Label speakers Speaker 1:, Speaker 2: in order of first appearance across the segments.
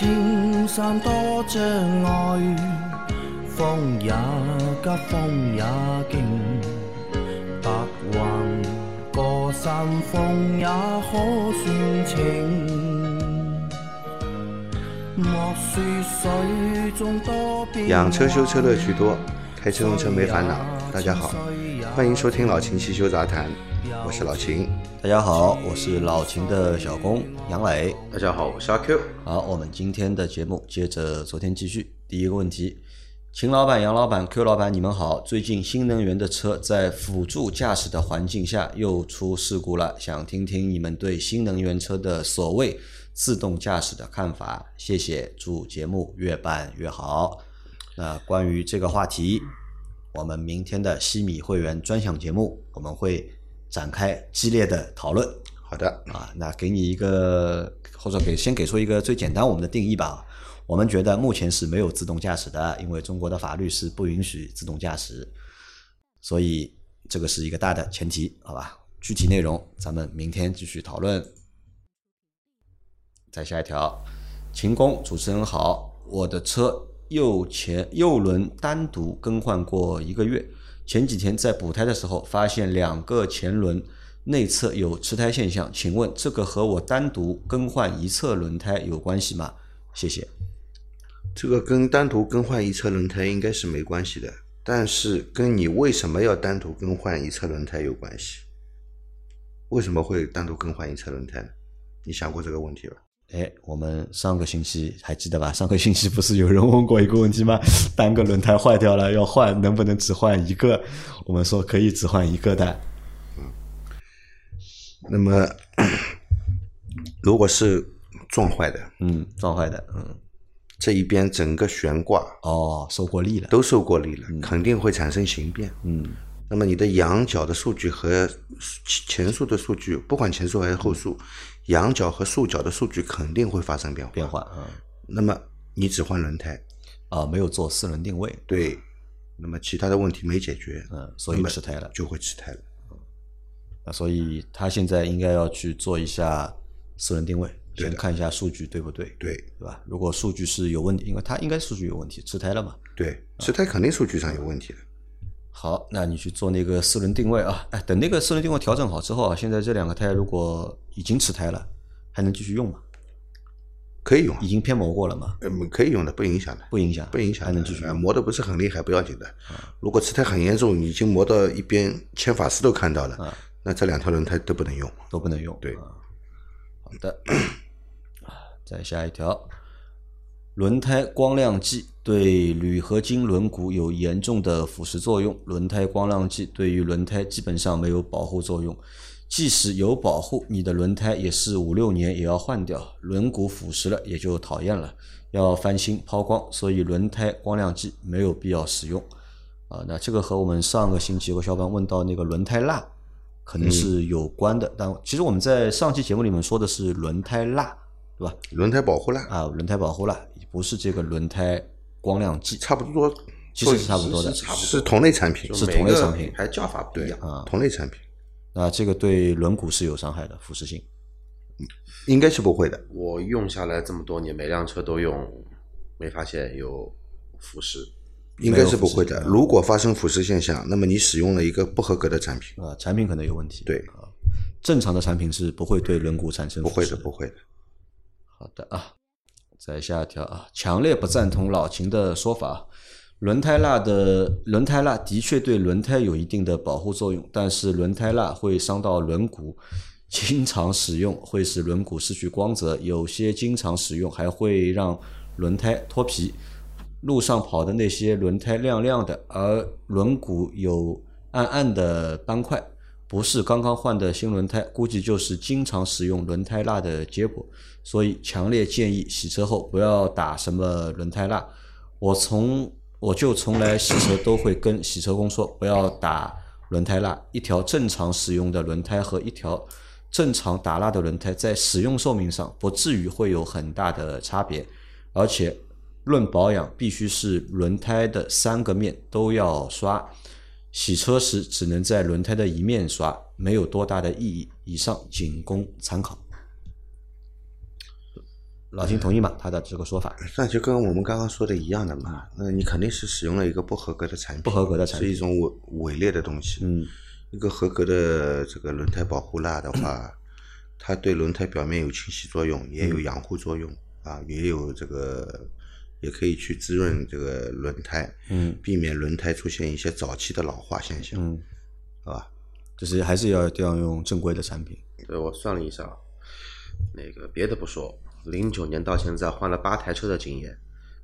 Speaker 1: 莫说青山多障碍，风也急，风也劲，白云过山峰也可算情。莫说水中多变
Speaker 2: 养车修车乐趣多，开车用车没烦恼。大家好，欢迎收听老秦汽修杂谈，我是老秦。
Speaker 3: 大家好，我是老秦的小工杨磊。
Speaker 4: 大家好，我是阿 Q。
Speaker 3: 好，我们今天的节目接着昨天继续。第一个问题，秦老板、杨老板、Q 老板，你们好。最近新能源的车在辅助驾驶的环境下又出事故了，想听听你们对新能源车的所谓自动驾驶的看法。谢谢，祝节目越办越好。那关于这个话题，我们明天的西米会员专享节目，我们会展开激烈的讨论。
Speaker 2: 好的，
Speaker 3: 啊，那给你一个，或者给先给出一个最简单我们的定义吧。我们觉得目前是没有自动驾驶的，因为中国的法律是不允许自动驾驶，所以这个是一个大的前提，好吧？具体内容咱们明天继续讨论。再下一条，秦工主持人好，我的车右前右轮单独更换过一个月，前几天在补胎的时候发现两个前轮。内侧有吃胎现象，请问这个和我单独更换一侧轮胎有关系吗？谢谢。
Speaker 2: 这个跟单独更换一侧轮胎应该是没关系的，但是跟你为什么要单独更换一侧轮胎有关系。为什么会单独更换一侧轮胎呢？你想过这个问题吧？
Speaker 3: 哎，我们上个星期还记得吧？上个星期不是有人问过一个问题吗？单个轮胎坏掉了要换，能不能只换一个？我们说可以只换一个的。
Speaker 2: 嗯那么，如果是撞坏的，
Speaker 3: 嗯，撞坏的，嗯，
Speaker 2: 这一边整个悬挂
Speaker 3: 哦，受过力了，
Speaker 2: 都受过力了，肯定会产生形变，
Speaker 3: 嗯，
Speaker 2: 那么你的仰角的数据和前速的数据，不管前速还是后速，仰角和束角的数据肯定会发生变化，
Speaker 3: 变化，嗯，
Speaker 2: 那么你只换轮胎，
Speaker 3: 啊，没有做四轮定位，
Speaker 2: 对，那么其他的问题没解决，
Speaker 3: 嗯，所以吃胎了，
Speaker 2: 就会吃胎了。
Speaker 3: 啊，所以他现在应该要去做一下四轮定位，先看一下数据对不对？
Speaker 2: 对，
Speaker 3: 对吧？如果数据是有问题，因为他应该数据有问题，吃胎了嘛？
Speaker 2: 对，吃胎肯定数据上有问题的。
Speaker 3: 好，那你去做那个四轮定位啊！哎，等那个四轮定位调整好之后啊，现在这两个胎如果已经吃胎了，还能继续用吗？
Speaker 2: 可以用，
Speaker 3: 已经偏磨过了嘛？
Speaker 2: 嗯，可以用的，不影响的，
Speaker 3: 不影响，
Speaker 2: 不影响，
Speaker 3: 还能继续用。
Speaker 2: 磨的不是很厉害，不要紧的。如果吃胎很严重，已经磨到一边，牵法师都看到了。那这两条轮胎都不能用，
Speaker 3: 都不能用。
Speaker 2: 对，
Speaker 3: 好的。再下一条，轮胎光亮剂对铝合金轮毂有严重的腐蚀作用。轮胎光亮剂对于轮胎基本上没有保护作用，即使有保护，你的轮胎也是五六年也要换掉。轮毂腐蚀了也就讨厌了，要翻新抛光。所以轮胎光亮剂没有必要使用。啊，那这个和我们上个星期有个小伙伴问到那个轮胎蜡。可能是有关的，但其实我们在上期节目里面说的是轮胎蜡，对吧？
Speaker 2: 轮胎保护蜡
Speaker 3: 啊，轮胎保护蜡不是这个轮胎光亮剂，
Speaker 2: 差不多，
Speaker 3: 其实是差不多的，
Speaker 2: 是同类产品，
Speaker 3: 是同类产品，
Speaker 4: 还叫法不一样
Speaker 3: 啊，
Speaker 2: 同类产品。
Speaker 3: 那这个对轮毂是有伤害的，腐蚀性，
Speaker 2: 应该是不会的。
Speaker 4: 我用下来这么多年，每辆车都用，没发现有腐蚀。
Speaker 2: 应该是不会的。如果发生腐蚀现象，那么你使用了一个不合格的产品
Speaker 3: 啊，产品可能有问题。
Speaker 2: 对
Speaker 3: 啊，正常的产品是不会对轮毂产生
Speaker 2: 不会的，不会的。
Speaker 3: 好的啊，再下一条啊，强烈不赞同老秦的说法。轮胎蜡的轮胎蜡的确对轮胎有一定的保护作用，但是轮胎蜡会伤到轮毂，经常使用会使轮毂失去光泽，有些经常使用还会让轮胎脱皮。路上跑的那些轮胎亮亮的，而轮毂有暗暗的斑块，不是刚刚换的新轮胎，估计就是经常使用轮胎蜡的结果。所以强烈建议洗车后不要打什么轮胎蜡。我从我就从来洗车都会跟洗车工说不要打轮胎蜡。一条正常使用的轮胎和一条正常打蜡的轮胎在使用寿命上不至于会有很大的差别，而且。论保养，必须是轮胎的三个面都要刷，洗车时只能在轮胎的一面刷，没有多大的意义。以上仅供参考。老金同意吗？他的这个说法，
Speaker 2: 那就跟我们刚刚说的一样的嘛。那你肯定是使用了一个不合格的产品，
Speaker 3: 不合格的产品
Speaker 2: 是一种伪伪劣的东西。
Speaker 3: 嗯，
Speaker 2: 一个合格的这个轮胎保护蜡的话，它对轮胎表面有清洗作用，也有
Speaker 3: 嗯
Speaker 2: 养护作用啊，也有这个也可以去滋润这个轮胎，
Speaker 3: 嗯，
Speaker 2: 避免轮胎出现一些早期的老化现象，
Speaker 3: 嗯，
Speaker 2: 好吧？
Speaker 3: 就是还是要要用正规的产品。
Speaker 4: 对我算了一下，那个别的不说，零九年到现在换了八台车的经验，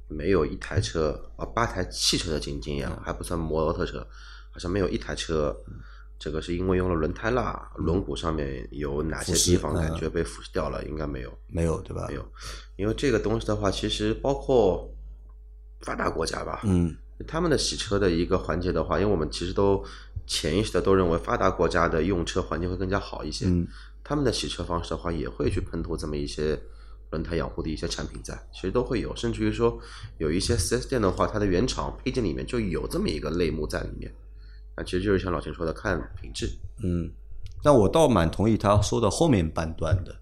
Speaker 4: 没有一台车啊，八台汽车的经经验，还不算摩托车，好像没有一台车，这个是因为用了轮胎蜡，轮毂上面有哪些地方
Speaker 3: 嗯
Speaker 4: 感觉被腐蚀掉了？应该没有，
Speaker 3: 没有对吧？
Speaker 4: 没有，因为这个东西的话，其实包括发达国家吧，
Speaker 3: 嗯，
Speaker 4: 他们的洗车的一个环节的话，因为我们其实都潜意识的都认为发达国家的用车环境会更加好一些，
Speaker 3: 嗯。
Speaker 4: 他们的洗车方式的话，也会去喷涂这么一些轮胎养护的一些产品在，其实都会有，甚至于说有一些 4S 店的话，它的原厂配件里面就有这么一个类目在里面，那其实就是像老秦说的，看品质，
Speaker 3: 嗯，但我倒蛮同意他说的后面半段的，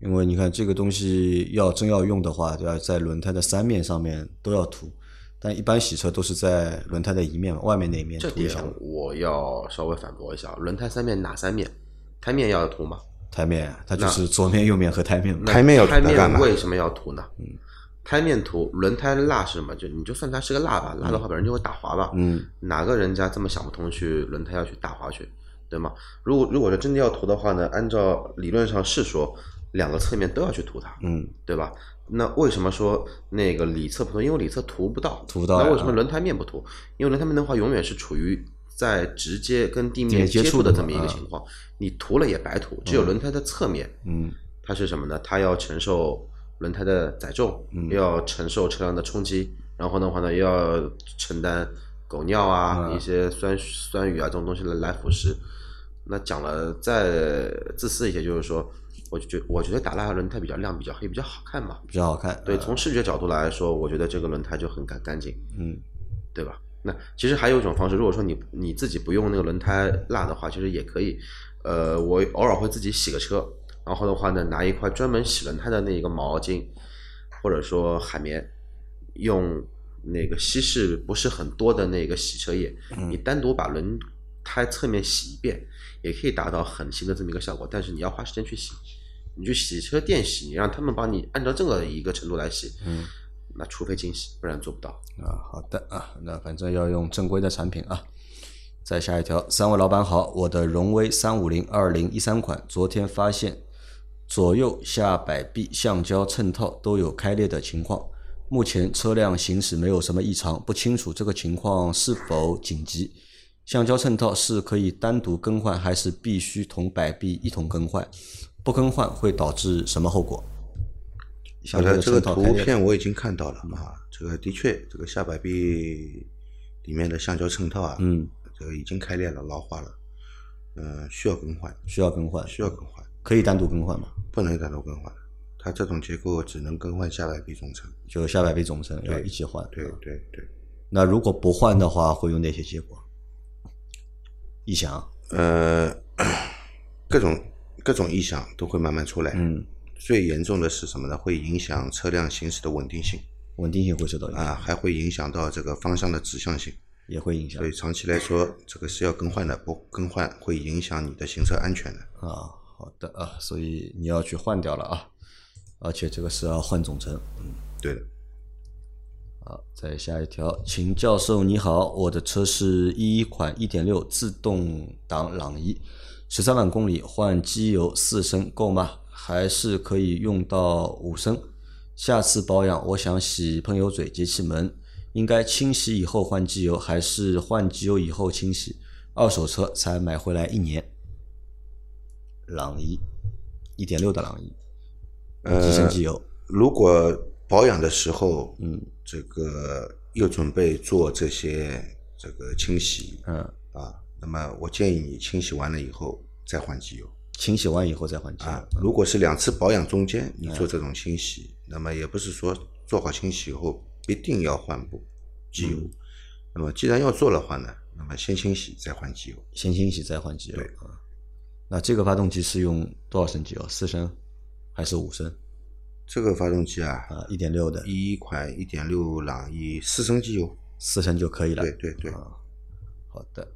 Speaker 3: 因为你看这个东西要真要用的话，要在轮胎的三面上面都要涂，但一般洗车都是在轮胎的一面外面那一面
Speaker 4: 这点
Speaker 3: 涂一下
Speaker 4: 我要稍微反驳一下，轮胎三面哪三面？胎面要涂吗？
Speaker 3: 台面，它就是左面、右面和胎面嘛。
Speaker 2: 台面
Speaker 4: 胎面为什么要涂呢？嗯，胎面涂轮胎蜡是什么？就你就算它是个蜡吧，蜡的话本身就会打滑吧。
Speaker 3: 嗯，
Speaker 4: 哪个人家这么想不通去轮胎要去打滑去，对吗？如果如果是真的要涂的话呢，按照理论上是说两个侧面都要去涂它，
Speaker 3: 嗯，
Speaker 4: 对吧？那为什么说那个里侧不涂？因为里侧涂不到，
Speaker 3: 涂不到
Speaker 4: 那为什么轮胎面不涂？因为轮胎面的话，永远是处于在直接跟地
Speaker 3: 地面
Speaker 4: 面
Speaker 3: 接触的
Speaker 4: 这么一个
Speaker 3: 啊
Speaker 4: 情况，你涂了也白涂，只有轮胎的侧面，
Speaker 3: 嗯
Speaker 4: 它是什么呢？它要承受轮胎的载重，
Speaker 3: 嗯
Speaker 4: 要承受车辆的冲击，然后的话呢，又要承担狗尿啊、
Speaker 3: 嗯
Speaker 4: 一些酸酸雨啊这种东西来来腐蚀。那讲了再自私一些，就是说，我就觉我觉得打蜡轮胎比较亮、比较黑、比较好看嘛。
Speaker 3: 比较好看。
Speaker 4: 对，
Speaker 3: 呃
Speaker 4: 从视觉角度来说，我觉得这个轮胎就很干干净，
Speaker 3: 嗯
Speaker 4: 对吧？那其实还有一种方式，如果说你你自己不用那个轮胎蜡的话，其实也可以。呃，我偶尔会自己洗个车，然后的话呢，拿一块专门洗轮胎的那个毛巾，或者说海绵，用那个稀释不是很多的那个洗车液，你单独把轮胎侧面洗一遍，也可以达到很新的这么一个效果。但是你要花时间去洗，你去洗车店洗，你让他们帮你按照这个一个程度来洗，
Speaker 3: 嗯
Speaker 4: 那除非精洗，不然做不到。
Speaker 3: 啊，好的啊，那反正要用正规的产品啊。再下一条，三位老板好，我的荣威三五零二零一三款，昨天发现左右下摆臂橡胶衬套都有开裂的情况，目前车辆行驶没有什么异常，不清楚这个情况是否紧急。橡胶衬套是可以单独更换，还是必须同摆臂一同更换？不更换会导致什么后果？
Speaker 2: 好的，这个图片我已经看到了啊，这个的确，这个下摆臂里面的橡胶衬套啊，
Speaker 3: 嗯，
Speaker 2: 这个已经开裂了，老化了，呃，需要更换，
Speaker 3: 需要更换，
Speaker 2: 需要更换，
Speaker 3: 可以单独更换吗？
Speaker 2: 不能单独更换，它这种结构只能更换下摆臂总成。
Speaker 3: 就下摆臂总成要一起换。
Speaker 2: 对对对，
Speaker 3: 那如果不换的话，会有哪些结果？异响，
Speaker 2: 呃，各种各种异响都会慢慢出来。
Speaker 3: 嗯，
Speaker 2: 最严重的是什么呢？会影响车辆行驶的稳定性
Speaker 3: 稳定性会受到影响，
Speaker 2: 啊，还会影响到这个方向的指向性。
Speaker 3: 也会影响
Speaker 2: 所以长期来说，这个是要更换的，不更换会影响你的行车安全的。
Speaker 3: 啊。好的啊，所以你要去换掉了啊，而且这个是要换总成。
Speaker 2: 对的，
Speaker 3: 好，再下一条，秦教授你好，我的车是一一款一点六自动挡朗逸，十三万公里换机油四升够吗？还是可以用到五升？下次保养我想洗喷油嘴、节气门，应该清洗以后换机油，还是换机油以后清洗？二手车才买回来一年，朗逸一点六的朗逸，几升机油？
Speaker 2: 如果保养的时候，嗯，这个又准备做这些这个清洗
Speaker 3: 嗯，
Speaker 2: 啊，那么我建议你清洗完了以后再换机油
Speaker 3: 清洗完以后再换机油。
Speaker 2: 啊。如果是两次保养中间你做这种清洗，那么也不是说做好清洗以后一定要换部机油。那么既然要做的话呢，那么先清洗再换机油。
Speaker 3: 先清洗再换机油
Speaker 2: 对
Speaker 3: 啊。那这个发动机是用多少升机油？四升还是五升？
Speaker 2: 这个发动机啊，
Speaker 3: 啊，一点六的
Speaker 2: 一款一点六朗逸四升机油，
Speaker 3: 四升就可以了。
Speaker 2: 对对对，
Speaker 3: 好的，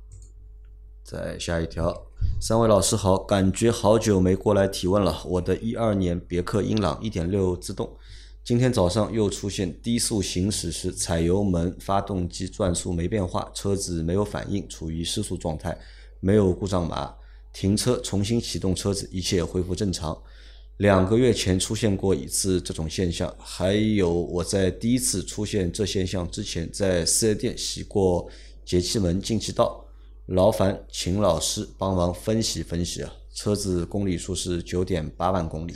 Speaker 3: 再下一条，三位老师好，感觉好久没过来提问了。我的一二年别克英朗一点六自动，今天早上又出现低速行驶时踩油门，发动机转速没变化，车子没有反应，处于失速状态，没有故障码。停车重新启动车子，一切恢复正常。两个月前出现过一次这种现象，还有我在第一次出现这现象之前，在四 S 店洗过节气门进气道。劳烦秦老师帮忙分析分析啊，车子公里数是九点八万公里，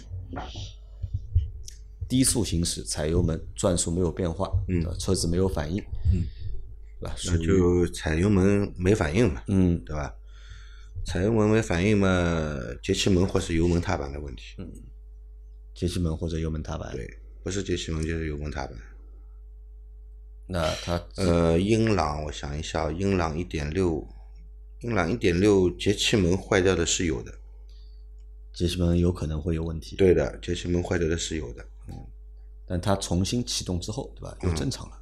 Speaker 3: 低速行驶踩油门，转速没有变化，嗯，车子没有反应，嗯，对吧？
Speaker 2: 那就踩油门没反应嘛，
Speaker 3: 嗯，
Speaker 2: 对吧？踩油门没反应嘛，节气门或是油门踏板的问题。嗯，
Speaker 3: 节气门或者油门踏板。
Speaker 2: 对，不是节气门就是油门踏板。
Speaker 3: 那它
Speaker 2: 呃，英朗，我想一下，英朗一点六，英朗一点六节气门坏掉的是有的。
Speaker 3: 节气门有可能会有问题。
Speaker 2: 对的，节气门坏掉的是有的。
Speaker 3: 嗯，但它重新启动之后，对吧？又正常了。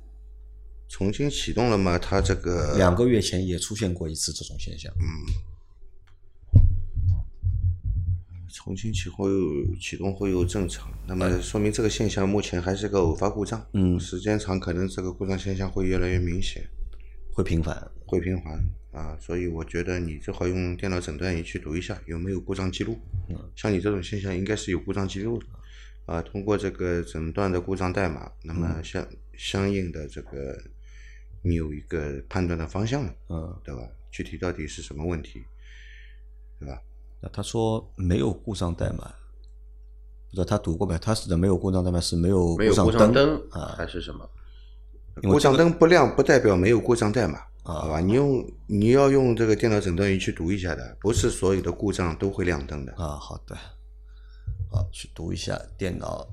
Speaker 2: 重新启动了嘛？它这个
Speaker 3: 两个月前也出现过一次这种现象。
Speaker 2: 嗯。重新启后启动后又正常，那么说明这个现象目前还是个偶发故障。
Speaker 3: 嗯，
Speaker 2: 时间长可能这个故障现象会越来越明显，
Speaker 3: 会频繁，
Speaker 2: 会频繁啊！所以我觉得你最好用电脑诊断仪去读一下有没有故障记录。
Speaker 3: 嗯，
Speaker 2: 像你这种现象应该是有故障记录的啊。通过这个诊断的故障代码，那么相相应的这个你有一个判断的方向了，
Speaker 3: 嗯，
Speaker 2: 对吧？具体到底是什么问题，对吧？
Speaker 3: 那他说没有故障代码，不知道他读过没？他指的没有故障代码是没有
Speaker 4: 没有故
Speaker 3: 障
Speaker 4: 灯
Speaker 3: 啊，
Speaker 4: 还是什么？
Speaker 2: 故障灯不亮不代表没有故障代码，
Speaker 3: 啊
Speaker 2: 好吧？你用你要用这个电脑诊断仪去读一下的，不是所有的故障都会亮灯的。
Speaker 3: 啊，好的，好去读一下电脑。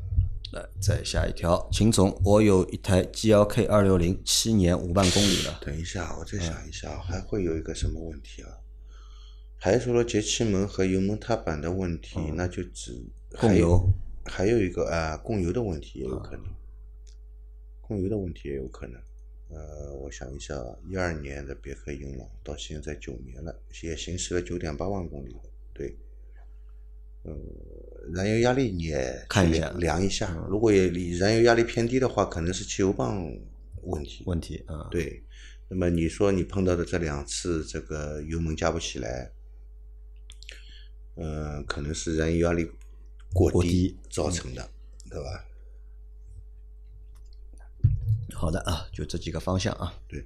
Speaker 3: 来，再下一条，秦总，我有一台 GLK 二六零，七年五万公里了。
Speaker 2: 等一下，我再想一下，还会有一个什么问题啊？排除了节气门和油门踏板的问题，那就只
Speaker 3: 供油，
Speaker 2: 还有一个啊，供油的问题也有可能，供油的问题也有可能。呃，我想一下，一二年的别克英朗到现在九年了，也行驶了九点八万公里了。对，呃，燃油压力你也
Speaker 3: 看一下
Speaker 2: 量一下，如果也燃油压力偏低的话，可能是汽油泵问题。
Speaker 3: 问题啊，
Speaker 2: 对。那么你说你碰到的这两次这个油门加不起来？嗯，可能是燃油压力过低造成的，对吧？
Speaker 3: 好的啊，就这几个方向啊。
Speaker 2: 对。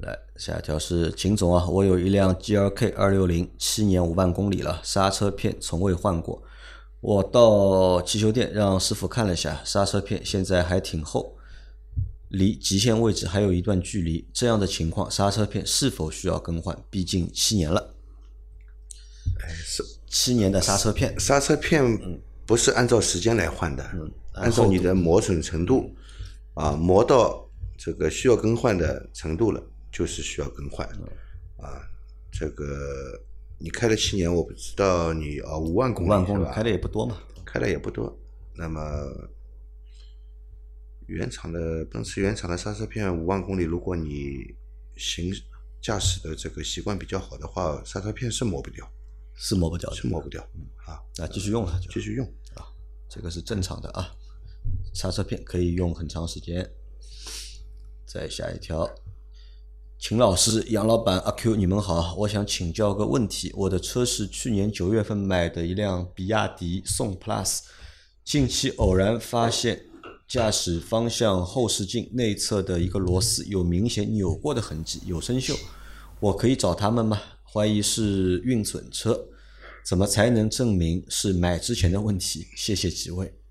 Speaker 3: 来，下一条是秦总啊，我有一辆 G L K 二六零，七年五万公里了，刹车片从未换过。我到汽修店让师傅看了一下，刹车片现在还挺厚，离极限位置还有一段距离。这样的情况，刹车片是否需要更换？毕竟七年了。
Speaker 2: 哎，是
Speaker 3: 七年的刹车片，
Speaker 2: 刹车片不是按照时间来换的，按照你的磨损程度啊，磨到这个需要更换的程度了，就是需要更换啊。这个你开了七年，我不知道你啊五万公里，
Speaker 3: 五万公里开的也不多嘛，
Speaker 2: 开的也不多。那么原厂的奔驰原厂的刹车片五万公里，如果你行驾驶的这个习惯比较好的话，刹车片是磨不掉。
Speaker 3: 是磨不掉，
Speaker 2: 是磨不掉，啊，
Speaker 3: 那继续用了，
Speaker 2: 继续用
Speaker 3: 啊，这个是正常的啊，刹车片可以用很长时间。再下一条，秦老师、杨老板、阿 Q，你们好，我想请教个问题，我的车是去年九月份买的一辆比亚迪宋 Plus，近期偶然发现驾驶方向后视镜内侧的一个螺丝有明显扭过的痕迹，有生锈，我可以找他们吗？怀疑是运损车，怎么才能证明是买之前的问题？谢谢几位。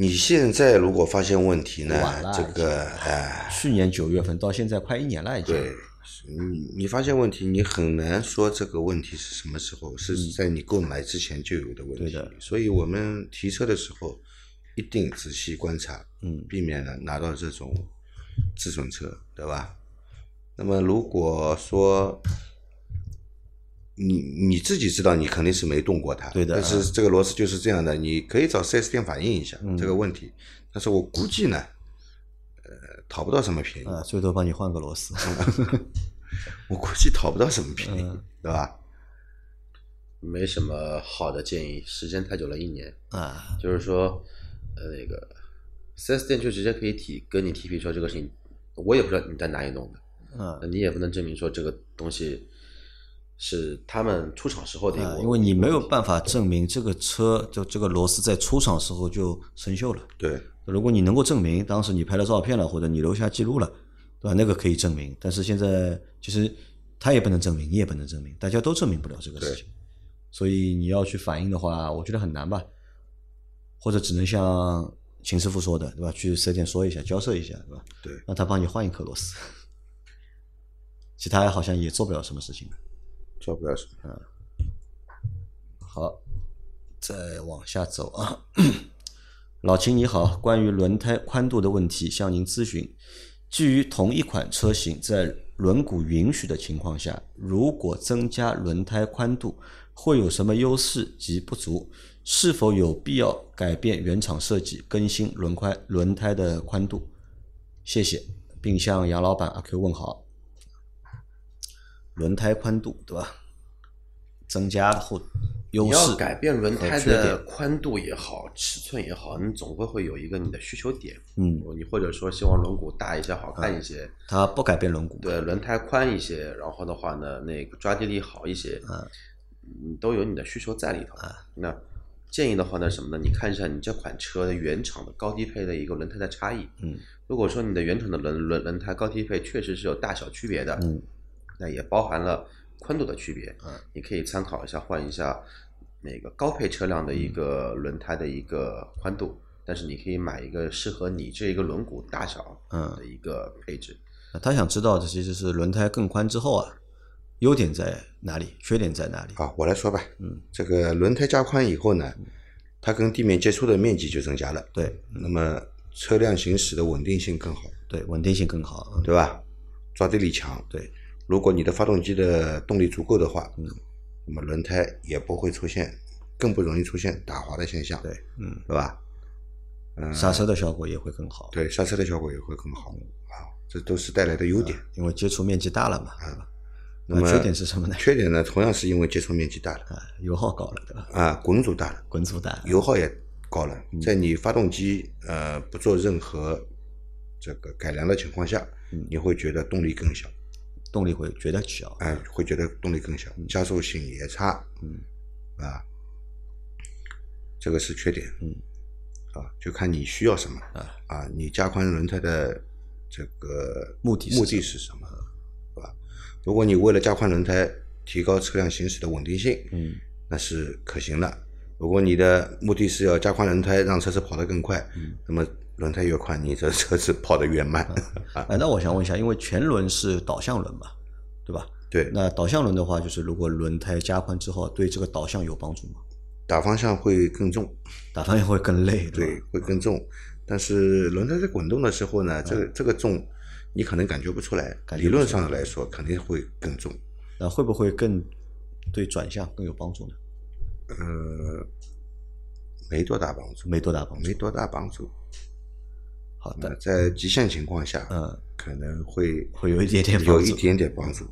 Speaker 2: 你现在如果发现问题呢？这个哎，
Speaker 3: 去年九月份到现在快一年了已经。
Speaker 2: 对，你你发现问题，你很难说这个问题是什么时候，是在你购买之前就有的问题。所以我们提车的时候一定仔细观察，
Speaker 3: 嗯，
Speaker 2: 避免了拿到这种自损车，对吧？那么如果说你你自己知道，你肯定是没动过它。
Speaker 3: 对的
Speaker 2: 但是这个螺丝就是这样的，你可以找 4S 店反映一下
Speaker 3: 嗯
Speaker 2: 这个问题。但是我估计呢，呃，讨不到什么便宜。
Speaker 3: 啊，最多帮你换个螺丝。
Speaker 2: 我估计讨不到什么便宜，
Speaker 3: 嗯
Speaker 2: 对吧？
Speaker 4: 没什么好的建议，时间太久了，一年。
Speaker 3: 啊，
Speaker 4: 就是说，呃，那个四 S 店就直接可以提跟你提皮说这个事情，我也不知道你在哪里弄的，你也不能证明说这个东西是他们出厂时候的一个
Speaker 3: 啊，因为你没有办法证明这个车就这个螺丝在出厂时候就生锈了。
Speaker 2: 对，
Speaker 3: 如果你能够证明当时你拍了照片了，或者你留下记录了，对吧？那个可以证明。但是现在其实他也不能证明，你也不能证明，大家都证明不了这个事情。所以你要去反映的话，我觉得很难吧？或者只能像秦师傅说的，对吧？去四 S 店说一下，交涉一下，对吧？
Speaker 2: 对
Speaker 3: 让他帮你换一颗螺丝。其他好像也做不了什么事情。
Speaker 2: 做不了什么。
Speaker 3: 好，再往下走啊。老秦你好，关于轮胎宽度的问题向您咨询。基于同一款车型在轮毂允许的情况下，如果增加轮胎宽度，会有什么优势及不足？是否有必要改变原厂设计，更新轮宽轮胎的宽度？谢谢，并向杨老板阿 Q 问好。轮胎宽度对吧？增加后优
Speaker 4: 你
Speaker 3: 势
Speaker 4: 要改变轮胎的宽度也好，尺寸也好，你总归会有一个你的需求点。
Speaker 3: 嗯，
Speaker 4: 你或者说希望轮毂大一些、好看一些，
Speaker 3: 它不改变轮毂，
Speaker 4: 对，轮胎宽一些，然后的话呢，那个抓地力好一些，嗯，都有你的需求在里头。那建议的话呢，什么呢？你看一下你这款车的原厂的高低配的一个轮胎的差异。
Speaker 3: 嗯，
Speaker 4: 如果说你的原厂的轮轮轮胎高低配确实是有大小区别的，
Speaker 3: 嗯，
Speaker 4: 那也包含了宽度的区别。
Speaker 3: 嗯，
Speaker 4: 你可以参考一下，换一下那个高配车辆的一个轮胎的一个宽度。但是你可以买一个适合你这一个轮毂大小
Speaker 3: 嗯
Speaker 4: 的一个配置。
Speaker 3: 那他想知道的其实是轮胎更宽之后啊，优点在哪里，缺点在哪里？
Speaker 2: 好，我来说吧。
Speaker 3: 嗯，
Speaker 2: 这个轮胎加宽以后呢，它跟地面接触的面积就增加了，
Speaker 3: 对
Speaker 2: 那么车辆行驶的稳定性更好，
Speaker 3: 对，稳定性更好。嗯
Speaker 2: 对吧？抓地力强。
Speaker 3: 对，
Speaker 2: 如果你的发动机的动力足够的话，嗯，那么轮胎也不会出现，更不容易出现打滑的现象，
Speaker 3: 对，嗯，
Speaker 2: 对吧？嗯，
Speaker 3: 刹车的效果也会更好。
Speaker 2: 对，刹车的效果也会更好啊，这都是带来的优点。
Speaker 3: 因为接触面积大了嘛，啊？
Speaker 2: 那么
Speaker 3: 缺点是什么呢？
Speaker 2: 缺点呢，同样是因为接触面积大了
Speaker 3: 啊，油耗高了，对吧？
Speaker 2: 啊，滚阻大了，
Speaker 3: 滚阻大，
Speaker 2: 油耗也高了。
Speaker 3: 嗯
Speaker 2: 在你发动机呃不做任何这个改良的情况下，
Speaker 3: 嗯
Speaker 2: 你会觉得动力更小，
Speaker 3: 动力会觉得小。
Speaker 2: 哎，会觉得动力更小，加速性也差，
Speaker 3: 嗯，
Speaker 2: 啊，这个是缺点，
Speaker 3: 嗯，
Speaker 2: 啊，就看你需要什么
Speaker 3: 啊。
Speaker 2: 啊，你加宽轮胎的这个
Speaker 3: 目的
Speaker 2: 目的是什么，对吧？如果你为了加宽轮胎，提高车辆行驶的稳定性，
Speaker 3: 嗯，
Speaker 2: 那是可行的。如果你的目的是要加宽轮胎，让车子跑得更快，
Speaker 3: 嗯。
Speaker 2: 那么轮胎越宽，你这车子跑得越慢。
Speaker 3: 那我想问一下，因为前轮是导向轮嘛，对吧？
Speaker 2: 对，
Speaker 3: 那导向轮的话，就是如果轮胎加宽之后，对这个导向有帮助吗？
Speaker 2: 打方向会更重，
Speaker 3: 打方向会更累，
Speaker 2: 对
Speaker 3: 吧？，
Speaker 2: 会更重。但是轮胎在滚动的时候呢，这个
Speaker 3: 嗯
Speaker 2: 这个重，你可能感觉不出来。
Speaker 3: 感觉不出来
Speaker 2: 理论上来说，肯定会更重。
Speaker 3: 那会不会更对转向更有帮助呢？
Speaker 2: 呃，没多大帮助，
Speaker 3: 没多大帮助
Speaker 2: 没。多大帮助。
Speaker 3: 好的，
Speaker 2: 在极限情况下，
Speaker 3: 嗯，
Speaker 2: 可能会
Speaker 3: 会有一点点帮助
Speaker 2: 有一点点帮助。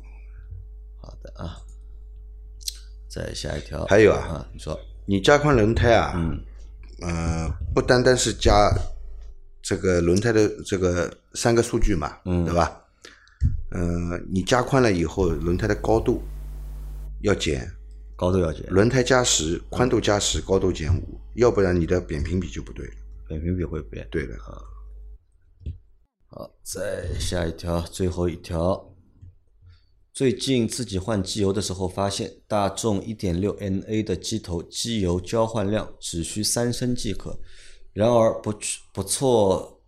Speaker 3: 好的啊。再下一条，
Speaker 2: 还有啊
Speaker 3: 啊，你说，
Speaker 2: 你加宽轮胎啊，
Speaker 3: 嗯，
Speaker 2: 呃，不单单是加这个轮胎的这个三个数据嘛，
Speaker 3: 嗯。
Speaker 2: 对吧？呃，你加宽了以后，轮胎的高度要减，
Speaker 3: 高度要减，
Speaker 2: 轮胎加十，宽度加十，高度减五，要不然你的扁平比就不对了。
Speaker 3: 扁平比会变。
Speaker 2: 对的，
Speaker 3: 好，再下一条，最后一条。最近自己换机油的时候，发现大众1.6 NA 的机头机油交换量只需三升即可，然而不去不错，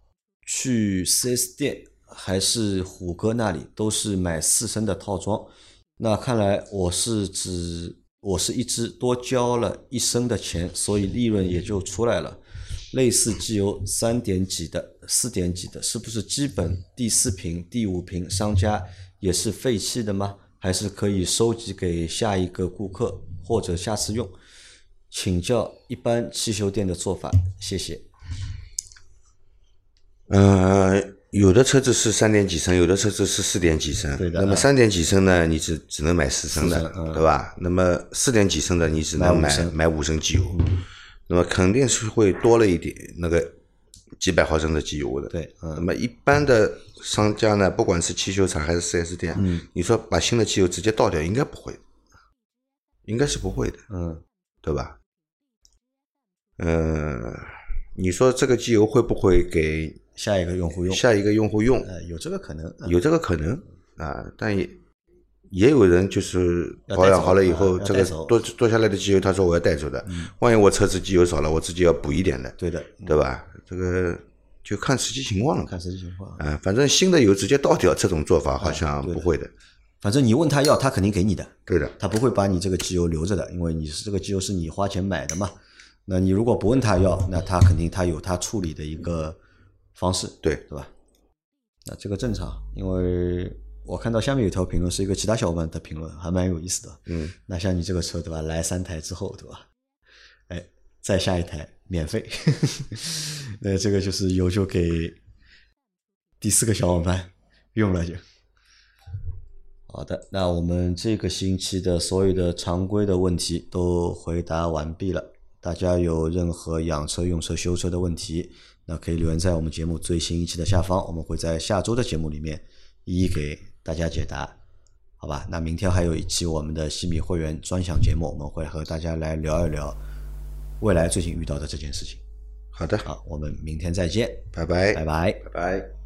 Speaker 3: 去 4S 店还是虎哥那里都是买四升的套装。那看来我是只我是一只多交了一升的钱，所以利润也就出来了。类似机油三点几的、四点几的，是不是基本第四瓶、第五瓶商家也是废弃的吗？还是可以收集给下一个顾客或者下次用？请教一般汽修店的做法，谢谢。
Speaker 2: 呃，有的车子是三点几升，有的车子是四点几升。
Speaker 3: 对的
Speaker 2: 那么三点几升呢，你只只能买四升的对吧？那么四点几升的，你只能买
Speaker 3: 买五升嗯
Speaker 2: 买五升机油。那么肯定是会多了一点那个几百毫升的机油的。
Speaker 3: 对，嗯
Speaker 2: 那么一般的商家呢，不管是汽修厂还是四 S 店，
Speaker 3: 嗯
Speaker 2: 你说把新的机油直接倒掉，应该不会，应该是不会的，
Speaker 3: 嗯，
Speaker 2: 对吧？嗯，你说这个机油会不会给
Speaker 3: 下一个用户用，
Speaker 2: 下一个用户用？
Speaker 3: 呃，有这个可能。嗯
Speaker 2: 有这个可能啊，但也也有人就是保养好了以后，这个多多下来的机油，他说我要带走的，万一我车子机油少了，我自己要补一点的，
Speaker 3: 对的，
Speaker 2: 对吧？这个就看实际情况了。
Speaker 3: 看实际情况。
Speaker 2: 啊，反正新的油直接倒掉，这种做法好像不会的。
Speaker 3: 反正你问他要，他肯定给你的，
Speaker 2: 对的，
Speaker 3: 他不会把你这个机油留着的，因为你是这个机油是你花钱买的嘛。那你如果不问他要，那他肯定他有他处理的一个方式，
Speaker 2: 对
Speaker 3: 对吧？那这个正常，因为我看到下面有条评论是一个其他小伙伴的评论，还蛮有意思的。
Speaker 2: 嗯，
Speaker 3: 那像你这个车对吧，来三台之后对吧？哎，再下一台免费，那这个就是油就给第四个小伙伴用了就。好的，那我们这个星期的所有的常规的问题都回答完毕了。大家有任何养车、用车、修车的问题，那可以留言在我们节目最新一期的下方，我们会在下周的节目里面一一给大家解答。好吧，那明天还有一期我们的西米会员专享节目，我们会和大家来聊一聊未来最近遇到的这件事情。
Speaker 2: 好的，
Speaker 3: 好，我们明天再见，
Speaker 2: 拜拜
Speaker 3: 拜拜。
Speaker 4: 拜拜。